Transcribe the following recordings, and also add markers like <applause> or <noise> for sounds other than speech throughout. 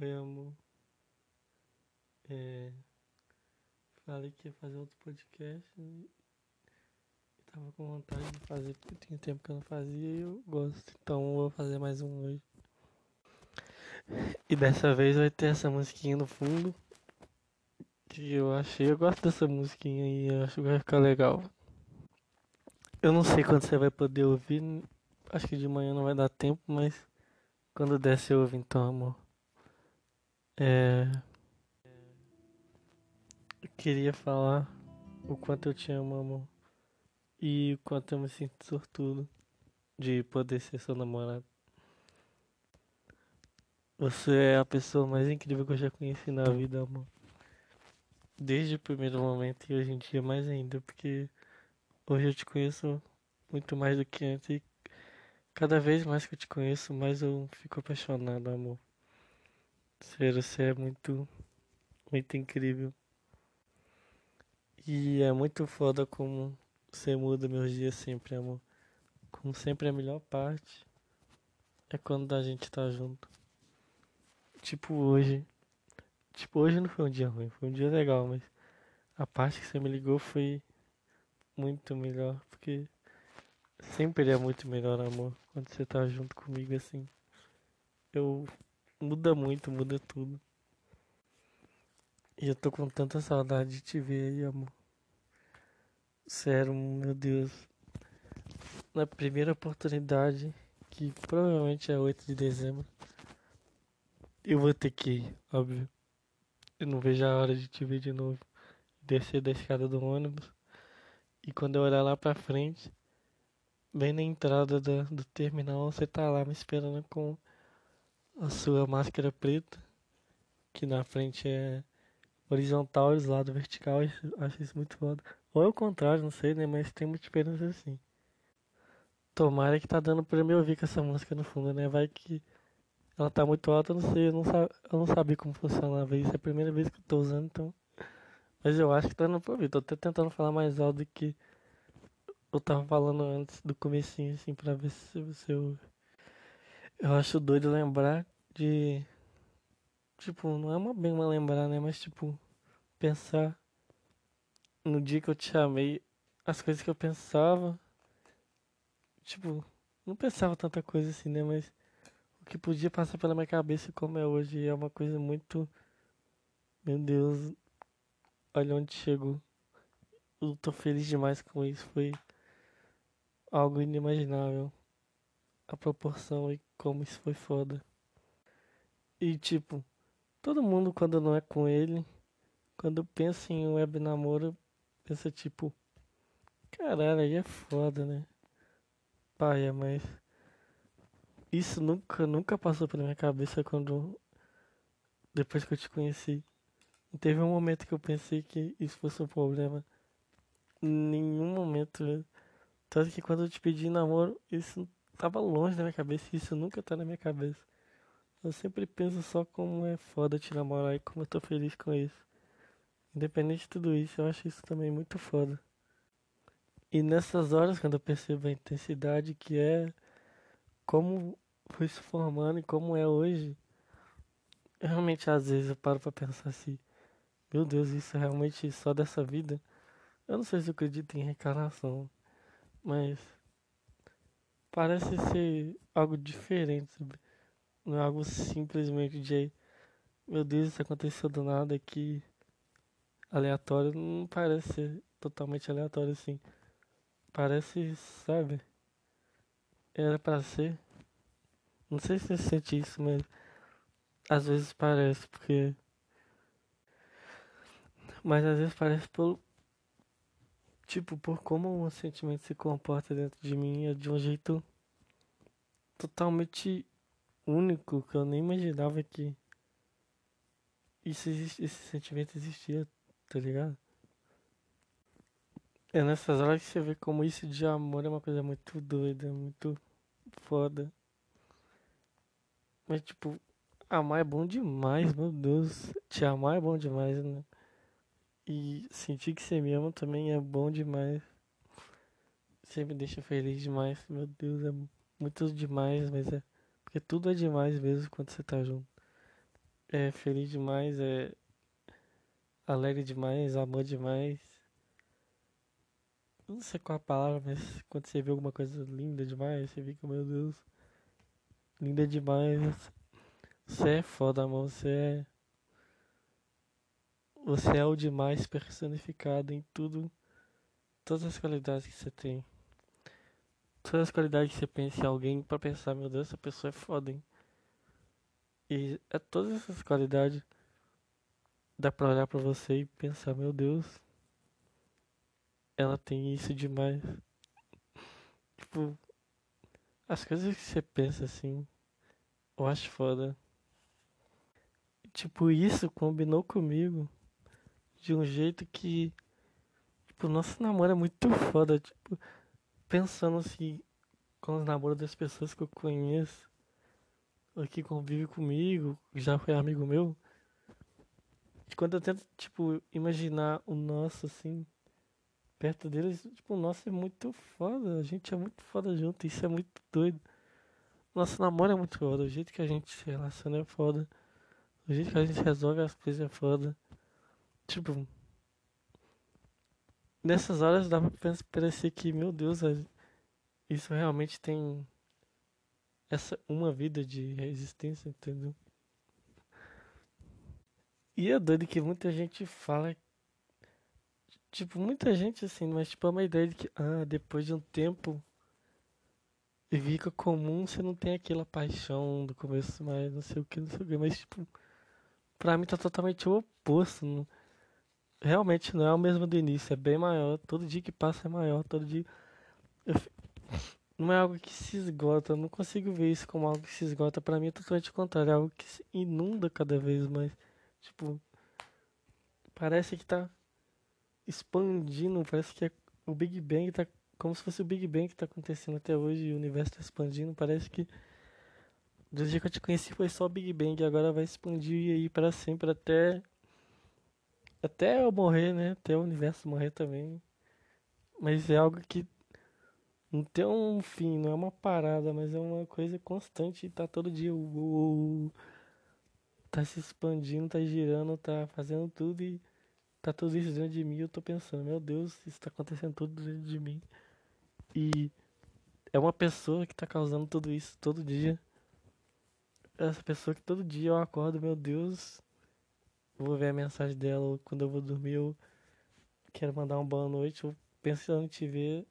Oi, amor. É, falei que ia fazer outro podcast e tava com vontade de fazer porque tinha tempo que eu não fazia e eu gosto. Então vou fazer mais um hoje. E dessa vez vai ter essa musiquinha no fundo. Que eu achei, eu gosto dessa musiquinha e eu acho que vai ficar legal. Eu não sei quando você vai poder ouvir. Acho que de manhã não vai dar tempo, mas quando der você ouve então, amor. É. Eu queria falar o quanto eu te amo, amor. E o quanto eu me sinto sortudo de poder ser seu namorado. Você é a pessoa mais incrível que eu já conheci na vida, amor. Desde o primeiro momento e hoje em dia mais ainda, porque hoje eu te conheço muito mais do que antes e cada vez mais que eu te conheço, mais eu fico apaixonado, amor. Sério, você é muito, muito incrível. E é muito foda como você muda meus dias sempre, amor. Como sempre a melhor parte é quando a gente tá junto. Tipo hoje. Tipo, hoje não foi um dia ruim, foi um dia legal, mas a parte que você me ligou foi muito melhor, porque sempre é muito melhor, amor, quando você tá junto comigo assim. Eu muda muito, muda tudo. E eu tô com tanta saudade de te ver aí, amor. Sério, meu Deus. Na primeira oportunidade, que provavelmente é 8 de dezembro, eu vou ter que ir, óbvio. Eu não vejo a hora de te ver de novo. Descer da escada do ônibus. E quando eu olhar lá pra frente, bem na entrada do, do terminal, você tá lá me esperando com a sua máscara preta, que na frente é horizontal e do lado vertical. Acho isso muito foda. Ou é o contrário, não sei, né? Mas tem muita esperança assim. Tomara que tá dando pra me ouvir com essa música no fundo, né? Vai que ela tá muito alta, eu não sei, eu não, sa eu não sabia como funcionava isso. É a primeira vez que eu tô usando, então. Mas eu acho que tá dando pra ouvir. Tô até tentando falar mais alto do que eu tava falando antes do comecinho, assim, pra ver se você ouve. Eu acho doido lembrar de. Tipo, não é uma bem uma lembrar, né? Mas, tipo, pensar no dia que eu te chamei, as coisas que eu pensava. Tipo, não pensava tanta coisa assim, né? Mas o que podia passar pela minha cabeça como é hoje é uma coisa muito. Meu Deus, olha onde chegou. Eu tô feliz demais com isso. Foi algo inimaginável. A proporção e como isso foi foda. E tipo, todo mundo quando não é com ele, quando pensa em web namoro, pensa tipo, caralho, aí é foda, né? Pai, é, mas isso nunca, nunca passou pela minha cabeça quando depois que eu te conheci. Teve um momento que eu pensei que isso fosse um problema. Nenhum momento. Tanto que quando eu te pedi namoro, isso tava longe da minha cabeça. Isso nunca tá na minha cabeça. Eu sempre penso só como é foda te namorar e como eu tô feliz com isso. Independente de tudo isso, eu acho isso também muito foda. E nessas horas, quando eu percebo a intensidade que é, como foi se formando e como é hoje, realmente às vezes eu paro pra pensar assim, meu Deus, isso é realmente só dessa vida? Eu não sei se eu acredito em reencarnação, mas parece ser algo diferente, sabe? Não é algo simplesmente de, meu Deus, isso aconteceu do nada aqui aleatório não parece ser totalmente aleatório assim. Parece, sabe? Era para ser. Não sei se você sente isso, mas às vezes parece, porque. Mas às vezes parece por. Tipo, por como o sentimento se comporta dentro de mim é de um jeito totalmente único que eu nem imaginava que isso existe, esse sentimento existia tá ligado? É nessas horas que você vê como isso de amor é uma coisa muito doida, muito foda. Mas tipo, amar é bom demais, meu Deus. Te amar é bom demais, né? E sentir que você me ama também é bom demais. Me deixa feliz demais, meu Deus, é muito demais, mas é. Porque tudo é demais mesmo quando você tá junto. é feliz demais, é alegre demais, amor demais. Não sei qual a palavra, mas quando você vê alguma coisa linda demais, você fica, meu Deus, linda demais. Você é foda, amor, você é. Você é o demais personificado em tudo, todas as qualidades que você tem. Todas as qualidades que você pensa em alguém pra pensar, meu Deus, essa pessoa é foda, hein? E é todas essas qualidades dá pra olhar pra você e pensar, meu Deus, ela tem isso demais. Tipo, as coisas que você pensa assim, eu acho foda. Tipo, isso combinou comigo de um jeito que, tipo, nosso namoro é muito foda. Tipo, pensando assim, com os namoros das pessoas que eu conheço, ou que convive comigo, já foi amigo meu. Quando eu tento, tipo, imaginar o nosso, assim, perto deles, tipo, o nosso é muito foda. A gente é muito foda junto, isso é muito doido. Nosso namoro é muito foda, o jeito que a gente se relaciona é foda. O jeito que a gente resolve as coisas é foda. Tipo, nessas horas dá pra parecer que, meu Deus, isso realmente tem essa uma vida de resistência, entendeu? E é doido que muita gente fala. Tipo, muita gente assim, mas tipo, é uma ideia de que, ah, depois de um tempo fica comum, você não tem aquela paixão do começo, mas não sei o que, não sei o que. Mas, tipo, pra mim tá totalmente o oposto. Não, realmente não é o mesmo do início, é bem maior. Todo dia que passa é maior, todo dia. Não é algo que se esgota, eu não consigo ver isso como algo que se esgota. Pra mim é totalmente contrário, é algo que se inunda cada vez mais. Tipo, parece que tá expandindo, parece que é o Big Bang tá como se fosse o Big Bang que tá acontecendo até hoje e o universo tá expandindo. Parece que dia que eu te conheci foi só Big Bang e agora vai expandir aí para sempre até até eu morrer, né? Até o universo morrer também. Mas é algo que não tem um fim, não é uma parada, mas é uma coisa constante tá todo dia. Uh, tá se expandindo, tá girando, tá fazendo tudo e tá tudo isso dentro de mim. Eu tô pensando, meu Deus, isso tá acontecendo tudo dentro de mim. E é uma pessoa que tá causando tudo isso todo dia. Essa pessoa que todo dia eu acordo, meu Deus, vou ver a mensagem dela quando eu vou dormir eu quero mandar uma boa noite, eu pensando em te ver.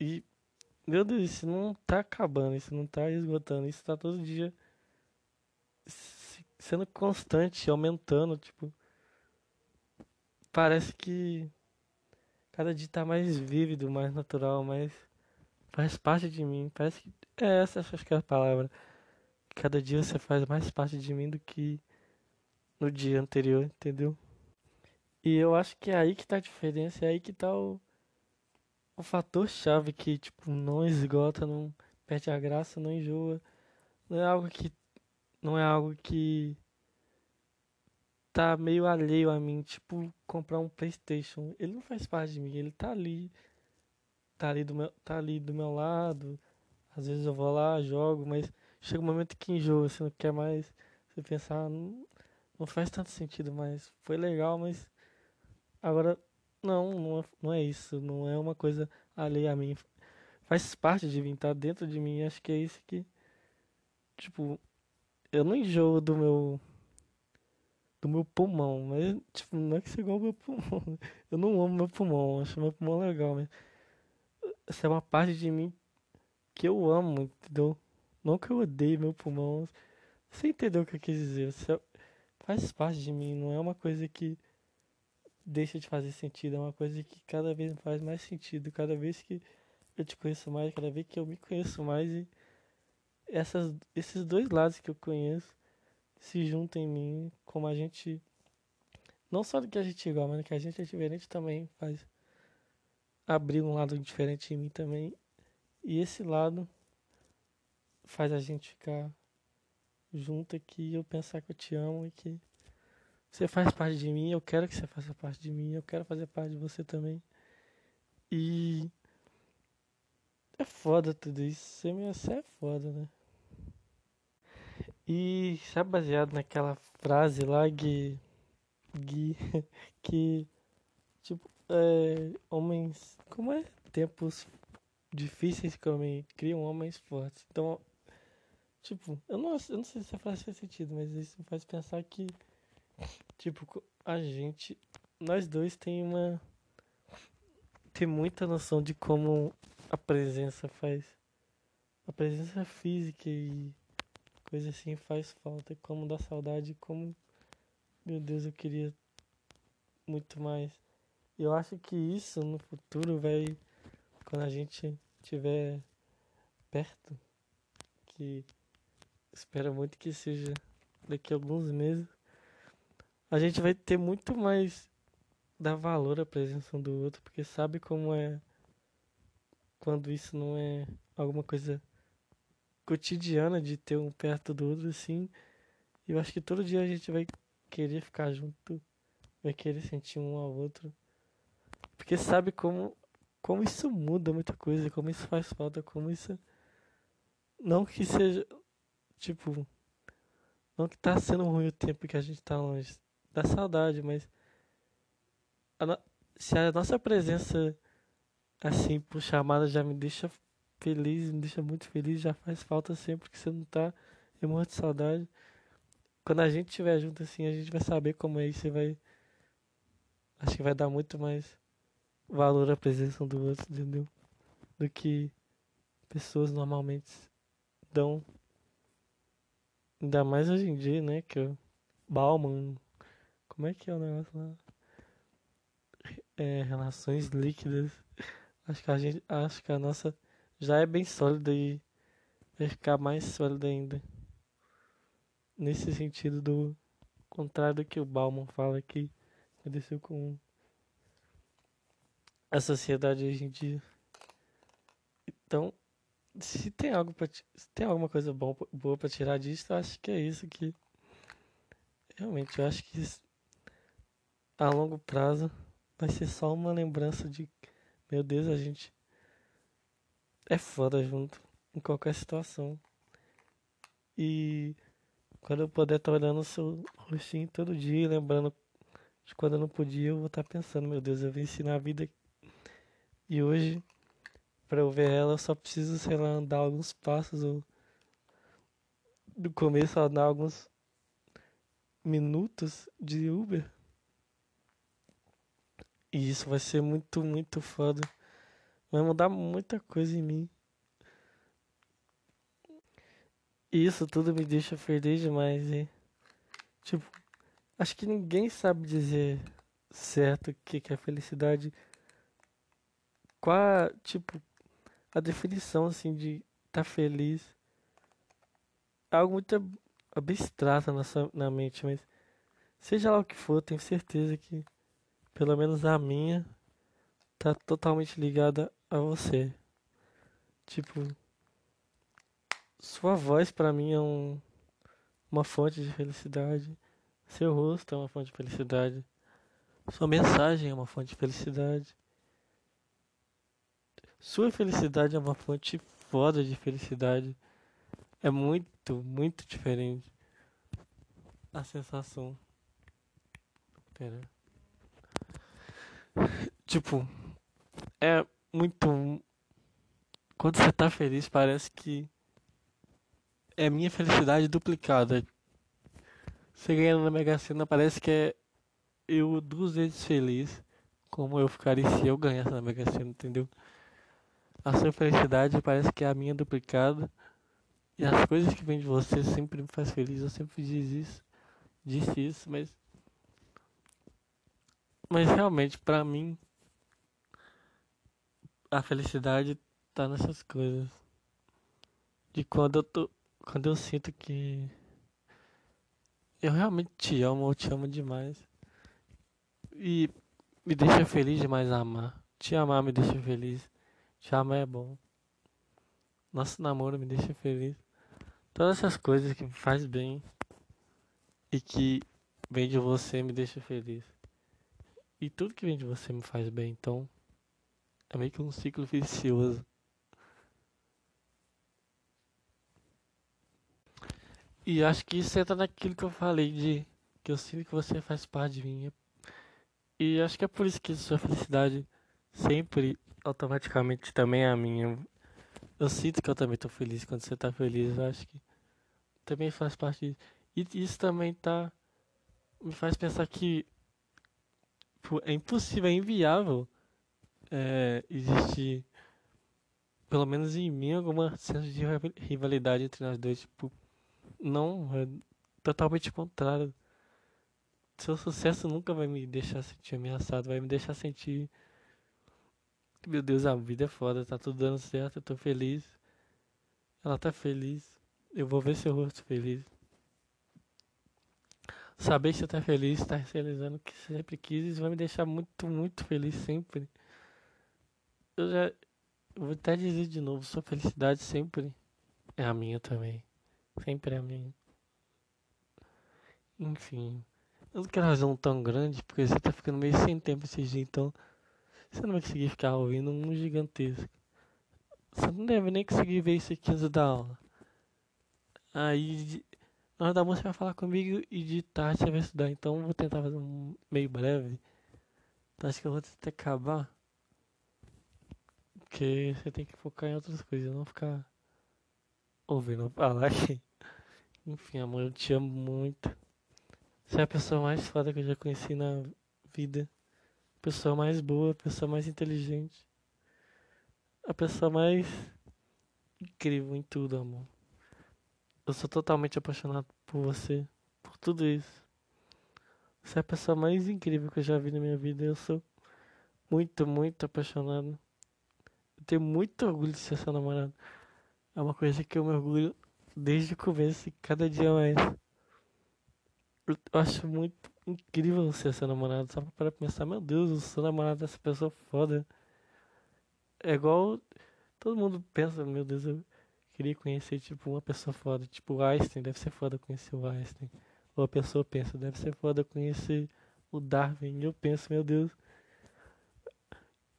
E meu Deus, isso não tá acabando, isso não tá esgotando, isso tá todo dia sendo constante, aumentando, tipo. Parece que cada dia tá mais vívido, mais natural, mais. faz parte de mim. Parece que. É essa acho que é a palavra. Cada dia você faz mais parte de mim do que no dia anterior, entendeu? E eu acho que é aí que tá a diferença, é aí que tá o, o fator chave que, tipo, não esgota, não perde a graça, não enjoa. Não é algo que não é algo que tá meio alheio a mim, tipo comprar um PlayStation. Ele não faz parte de mim, ele tá ali, tá ali do meu, tá ali do meu lado. Às vezes eu vou lá, jogo, mas chega um momento que enjoa, você não quer mais. Você pensar, ah, não faz tanto sentido, mas foi legal, mas agora não, não é, não é isso, não é uma coisa alheia a mim. Faz parte de mim, tá dentro de mim, acho que é isso que tipo eu não enjoo do meu do meu pulmão, mas tipo, não é que seja igual ao meu pulmão. <laughs> Eu não amo meu pulmão, acho meu pulmão legal, mas essa é uma parte de mim que eu amo, entendeu? Não que eu odeie meu pulmão. Você entendeu o que eu quis dizer? Faz parte de mim, não é uma coisa que deixa de fazer sentido, é uma coisa que cada vez faz mais sentido, cada vez que eu te conheço mais, cada vez que eu me conheço mais e essas, esses dois lados que eu conheço se juntam em mim, como a gente. Não só do que a gente é igual, mas que a gente é diferente também faz abrir um lado diferente em mim também. E esse lado faz a gente ficar junto aqui, eu pensar que eu te amo e que você faz parte de mim, eu quero que você faça parte de mim, eu quero fazer parte de você também. E é foda tudo isso, você é foda, né? E sabe baseado naquela frase lá que, que, <laughs> que tipo, é, homens, como é? Tempos difíceis que criam homens fortes. Então, tipo, eu não, eu não sei se essa frase faz sentido, mas isso me faz pensar que, tipo, a gente, nós dois tem uma, tem muita noção de como a presença faz, a presença física e coisa assim faz falta, como dá saudade, como, meu Deus, eu queria muito mais. Eu acho que isso no futuro vai, quando a gente estiver perto, que espero muito que seja daqui a alguns meses, a gente vai ter muito mais dar valor à presença um do outro, porque sabe como é quando isso não é alguma coisa cotidiana de ter um perto do outro assim. Eu acho que todo dia a gente vai querer ficar junto, vai querer sentir um ao outro. Porque sabe como como isso muda muita coisa, como isso faz falta, como isso não que seja tipo não que tá sendo ruim o tempo que a gente tá longe, dá saudade, mas a no... se a nossa presença assim por chamada já me deixa feliz, me deixa muito feliz, já faz falta sempre que você não tá, eu morro de saudade. Quando a gente estiver junto assim, a gente vai saber como é e vai acho que vai dar muito mais valor à presença um do outro, entendeu? Do que pessoas normalmente dão. Ainda mais hoje em dia, né? Que o Bauman. Como é que é o negócio lá? É, relações líquidas. Acho que a gente. Acho que a nossa já é bem sólida e vai ficar mais sólida ainda. Nesse sentido do contrário do que o Bauman fala que aconteceu com a sociedade hoje em dia. Então, se tem algo para se tem alguma coisa bom, boa para tirar disso, eu acho que é isso que realmente eu acho que isso, a longo prazo vai ser só uma lembrança de meu Deus, a gente é foda junto em qualquer situação. E quando eu puder estar olhando o seu rostinho todo dia, lembrando de quando eu não podia, eu vou estar pensando, meu Deus, eu vim ensinar a vida e hoje, para eu ver ela, eu só preciso, sei lá, andar alguns passos ou do começo andar alguns minutos de Uber. E isso vai ser muito, muito foda. Vai mudar muita coisa em mim. Isso tudo me deixa feliz demais, e tipo, acho que ninguém sabe dizer certo o que, que é felicidade qual, tipo, a definição, assim, de estar tá feliz. É algo muito abstrato na, sua, na mente, mas seja lá o que for, tenho certeza que, pelo menos a minha, tá totalmente ligada a você. Tipo, sua voz para mim é um, uma fonte de felicidade. Seu rosto é uma fonte de felicidade. Sua mensagem é uma fonte de felicidade. Sua felicidade é uma fonte foda de felicidade. É muito, muito diferente. A sensação. Pera. Tipo, é muito. Quando você tá feliz, parece que é minha felicidade duplicada. Você ganhando na Mega Sena, parece que é eu duas vezes feliz. Como eu ficaria se eu ganhasse na Mega Sena, entendeu? A sua felicidade parece que é a minha duplicada. E as coisas que vêm de você sempre me faz feliz. Eu sempre diz isso, disse isso, mas. Mas realmente, pra mim, a felicidade tá nessas coisas. De quando eu tô. Quando eu sinto que. Eu realmente te amo, eu te amo demais. E me deixa feliz demais amar. Te amar me deixa feliz. Chama é bom. Nosso namoro me deixa feliz. Todas essas coisas que faz bem e que vem de você me deixa feliz. E tudo que vem de você me faz bem, então é meio que um ciclo vicioso. E acho que isso entra naquilo que eu falei de que eu sinto que você faz parte de mim. E acho que é por isso que sua felicidade sempre automaticamente também é a minha. Eu sinto que eu também tô feliz quando você tá feliz. Eu acho que também faz parte disso. E isso também tá. Me faz pensar que é impossível, é inviável é, existir, pelo menos em mim, alguma senso de rivalidade entre nós dois. Tipo, não, é totalmente contrário. Seu sucesso nunca vai me deixar sentir ameaçado, vai me deixar sentir. Meu Deus, a vida é foda, tá tudo dando certo, eu tô feliz. Ela tá feliz. Eu vou ver seu rosto feliz. Saber que você tá feliz, tá realizando o que sempre quis, vai me deixar muito, muito feliz sempre. Eu já vou até dizer de novo, sua felicidade sempre é a minha também. Sempre é a minha. Enfim. Eu não quero um tão grande, porque você tá ficando meio sem tempo esses dias, então você não vai conseguir ficar ouvindo um gigantesco. Você não deve nem conseguir ver isso aqui antes da aula. Aí, na hora da música, você vai falar comigo e de tarde você vai estudar. Então, vou tentar fazer um meio breve. Então, acho que eu vou tentar acabar. Porque você tem que focar em outras coisas, não ficar ouvindo falar aqui. <laughs> Enfim, amor, eu te amo muito. Você é a pessoa mais foda que eu já conheci na vida. Pessoa mais boa, a pessoa mais inteligente. A pessoa mais incrível em tudo, amor. Eu sou totalmente apaixonado por você, por tudo isso. Você é a pessoa mais incrível que eu já vi na minha vida. Eu sou muito, muito apaixonado. Eu tenho muito orgulho de ser seu namorado. É uma coisa que eu me orgulho desde o começo e cada dia mais. Eu acho muito incrível ser seu namorado. Só para pensar, meu Deus, eu sou namorado dessa pessoa foda. É igual todo mundo pensa, meu Deus, eu queria conhecer, tipo, uma pessoa foda. Tipo, o Einstein, deve ser foda conhecer o Einstein. Ou a pessoa pensa, deve ser foda conhecer o Darwin. E eu penso, meu Deus,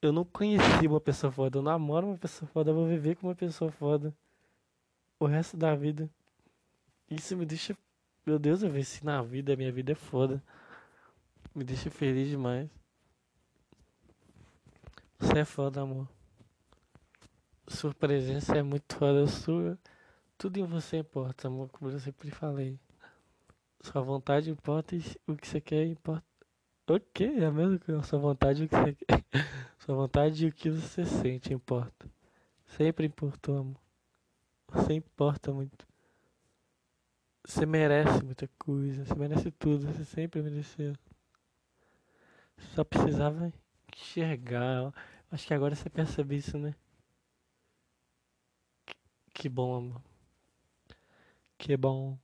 eu não conheci uma pessoa foda. Eu namoro uma pessoa foda, eu vou viver com uma pessoa foda o resto da vida. Isso me deixa. Meu Deus, eu venci na vida, minha vida é foda. Me deixa feliz demais. Você é foda, amor. Sua presença é muito foda. Sua... Tudo em você importa, amor, como eu sempre falei. Sua vontade importa e o que você quer importa. Ok, é mesma coisa. Sua vontade o que você quer. <laughs> Sua vontade e o que você sente importa. Sempre importou, amor. Você importa muito. Você merece muita coisa. Você merece tudo. Você sempre mereceu. Só precisava enxergar. Acho que agora você percebe isso, né? Que bom, amor. Que bom.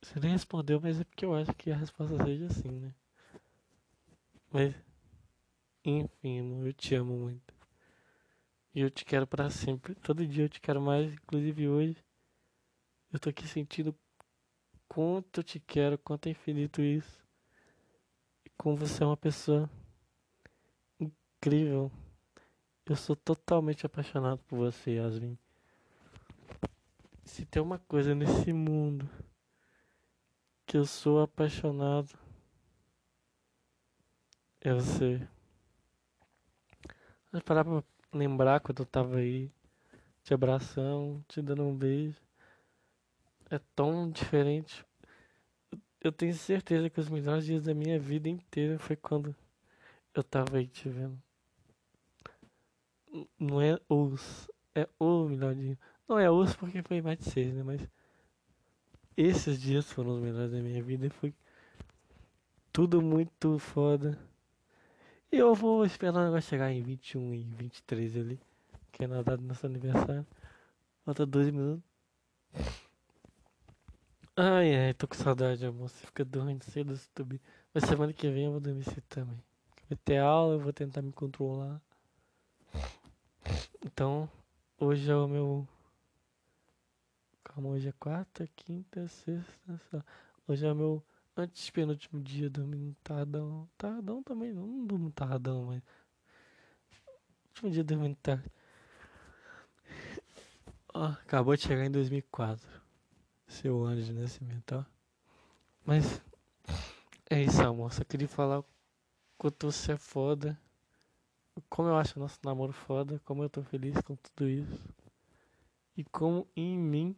Você nem respondeu, mas é porque eu acho que a resposta seja assim, né? Mas, enfim, amor, eu te amo muito. E eu te quero para sempre. Todo dia eu te quero mais, inclusive hoje. Eu tô aqui sentindo quanto eu te quero, quanto é infinito isso. E como você é uma pessoa incrível. Eu sou totalmente apaixonado por você, Yasmin. Se tem uma coisa nesse mundo que eu sou apaixonado, é você. Vamos parar pra lembrar quando eu tava aí, te abraçando, te dando um beijo. É tão diferente. Eu tenho certeza que os melhores dias da minha vida inteira foi quando eu tava aí te vendo. Não é os, é o melhor dia. Não é os porque foi mais de seis, né? Mas esses dias foram os melhores da minha vida e foi tudo muito foda. E eu vou esperar o negócio chegar em 21 e 23 ali, que é na data do nosso aniversário. Falta dois minutos. Ai, ai, tô com saudade, amor. Você fica dormindo cedo, YouTube. Mas semana que vem eu vou dormir cedo também. Vai ter aula, eu vou tentar me controlar. Então, hoje é o meu Calma, hoje é quarta, quinta, sexta. Hoje é o meu antes penúltimo dia dormindo tardão. Tardão também, não, não durmo tardão, mas. Último dia dormindo tarde. Ó, acabou de chegar em 2004. Seu anjo de nascimento, ó. Mas é isso, amor. Só queria falar quanto você é foda. Como eu acho nosso namoro foda. Como eu tô feliz com tudo isso. E como em mim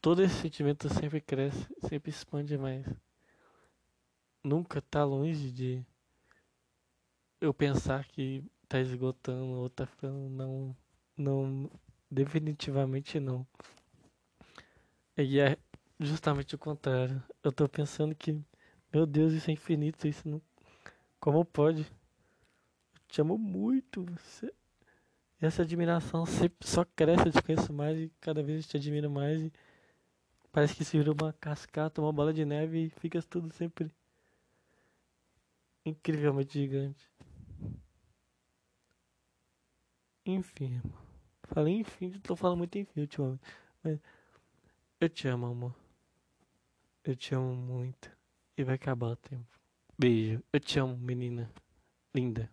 todo esse sentimento sempre cresce, sempre expande mais. Nunca tá longe de eu pensar que tá esgotando ou tá ficando. Não. Não. Definitivamente não. E é justamente o contrário. Eu tô pensando que, meu Deus, isso é infinito, isso não. Como pode? Eu te amo muito. Você... Essa admiração sempre só cresce, eu te conheço mais e cada vez eu te admiro mais. E parece que se virou uma cascata, uma bola de neve e fica tudo sempre incrivelmente gigante. Enfim, falei enfim, tô falando muito enfim ultimamente. Mas eu te amo, amor. Eu te amo muito. E vai acabar o tempo. Beijo. Eu te amo, menina. Linda.